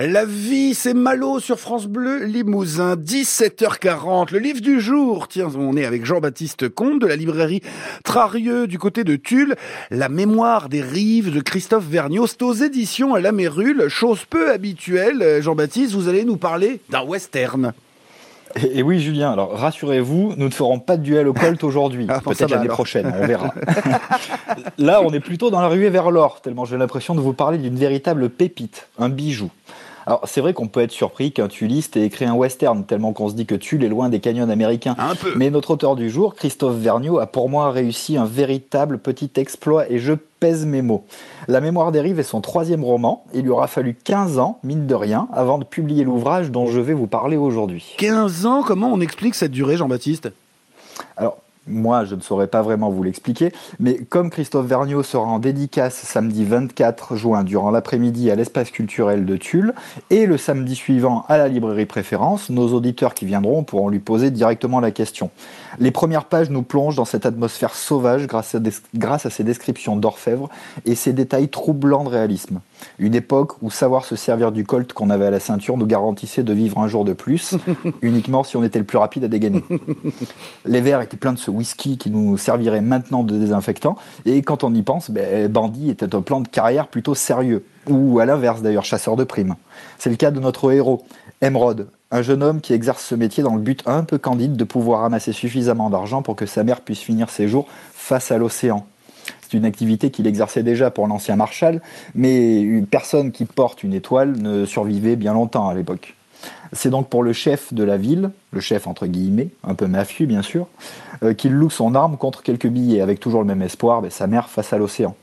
La vie, c'est Malo sur France Bleu Limousin, 17h40. Le livre du jour, tiens, on est avec Jean-Baptiste Comte de la librairie Trarieux du côté de Tulle. La mémoire des rives de Christophe Vergniaud, c'est aux éditions à la Mérule. Chose peu habituelle, Jean-Baptiste, vous allez nous parler d'un western. Et, oui, Julien, alors rassurez-vous, nous ne ferons pas de duel au Colt aujourd'hui. Ah, Peut-être l'année prochaine, on verra. Là, on est plutôt dans la ruée vers l'or, tellement j'ai l'impression de vous parler d'une véritable pépite, un bijou. Alors c'est vrai qu'on peut être surpris qu'un tulliste ait écrit un western, tellement qu'on se dit que Tulle est loin des canyons américains. Un peu. Mais notre auteur du jour, Christophe Vergniaud, a pour moi réussi un véritable petit exploit et je pèse mes mots. La mémoire des rives est son troisième roman. Il lui aura fallu 15 ans, mine de rien, avant de publier l'ouvrage dont je vais vous parler aujourd'hui. 15 ans Comment on explique cette durée, Jean-Baptiste? Alors, moi, je ne saurais pas vraiment vous l'expliquer, mais comme Christophe Vergniaud sera en dédicace samedi 24 juin durant l'après-midi à l'espace culturel de Tulle et le samedi suivant à la librairie Préférence, nos auditeurs qui viendront pourront lui poser directement la question. Les premières pages nous plongent dans cette atmosphère sauvage grâce à, grâce à ses descriptions d'orfèvre et ses détails troublants de réalisme. Une époque où savoir se servir du colt qu'on avait à la ceinture nous garantissait de vivre un jour de plus, uniquement si on était le plus rapide à dégainer. Les verres étaient pleins de ce whisky qui nous servirait maintenant de désinfectant, et quand on y pense, ben, Bandit était un plan de carrière plutôt sérieux, ou à l'inverse d'ailleurs, chasseur de primes. C'est le cas de notre héros, Emerald, un jeune homme qui exerce ce métier dans le but un peu candide de pouvoir ramasser suffisamment d'argent pour que sa mère puisse finir ses jours face à l'océan. C'est une activité qu'il exerçait déjà pour l'ancien Marshal, mais une personne qui porte une étoile ne survivait bien longtemps à l'époque. C'est donc pour le chef de la ville, le chef entre guillemets, un peu mafieux bien sûr, euh, qu'il loue son arme contre quelques billets avec toujours le même espoir, ben, sa mère face à l'océan.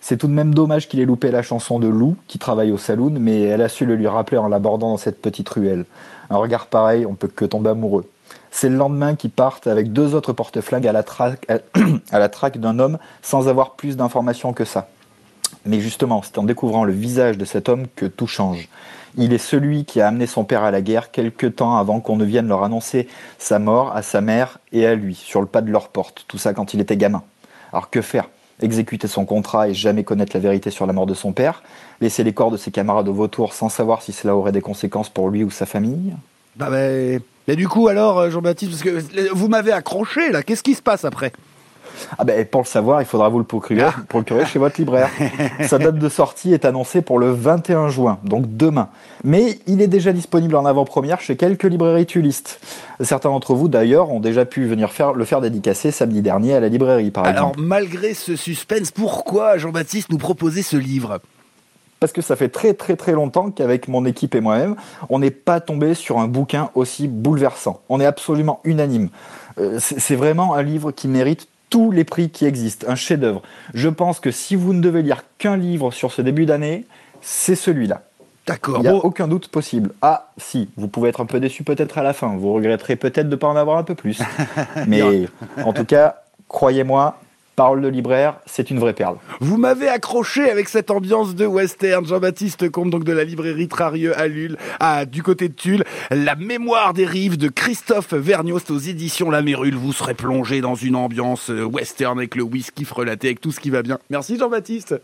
C'est tout de même dommage qu'il ait loupé la chanson de Lou, qui travaille au saloon, mais elle a su le lui rappeler en l'abordant dans cette petite ruelle. Un regard pareil, on peut que tomber amoureux. C'est le lendemain qu'ils partent avec deux autres porte-flingues à la traque, à la traque d'un homme sans avoir plus d'informations que ça. Mais justement, c'est en découvrant le visage de cet homme que tout change. Il est celui qui a amené son père à la guerre quelque temps avant qu'on ne vienne leur annoncer sa mort à sa mère et à lui, sur le pas de leur porte. Tout ça quand il était gamin. Alors que faire? Exécuter son contrat et jamais connaître la vérité sur la mort de son père? Laisser les corps de ses camarades au vautour sans savoir si cela aurait des conséquences pour lui ou sa famille? Bah mais... Mais du coup alors, euh, Jean-Baptiste, parce que vous m'avez accroché là, qu'est-ce qui se passe après? Ah ben, pour le savoir, il faudra vous le procurer, ah. procurer chez votre libraire. Sa date de sortie est annoncée pour le 21 juin, donc demain. Mais il est déjà disponible en avant-première chez quelques librairies tulistes. Certains d'entre vous, d'ailleurs, ont déjà pu venir faire, le faire dédicacer samedi dernier à la librairie, par exemple. Alors, malgré ce suspense, pourquoi Jean-Baptiste nous proposait ce livre? Parce que ça fait très très très longtemps qu'avec mon équipe et moi-même, on n'est pas tombé sur un bouquin aussi bouleversant. On est absolument unanime. Euh, c'est vraiment un livre qui mérite tous les prix qui existent, un chef-d'œuvre. Je pense que si vous ne devez lire qu'un livre sur ce début d'année, c'est celui-là. D'accord. Il n'y a aucun doute possible. Ah, si, vous pouvez être un peu déçu peut-être à la fin. Vous regretterez peut-être de ne pas en avoir un peu plus. Mais en tout cas, croyez-moi, Parole de libraire, c'est une vraie perle. Vous m'avez accroché avec cette ambiance de western. Jean-Baptiste Comte, donc de la librairie Trarieux à Lille, à, du côté de Tulle. La mémoire des rives de Christophe Vergniaud aux éditions La Mérule. Vous serez plongé dans une ambiance euh, western avec le whisky frelaté, avec tout ce qui va bien. Merci Jean-Baptiste.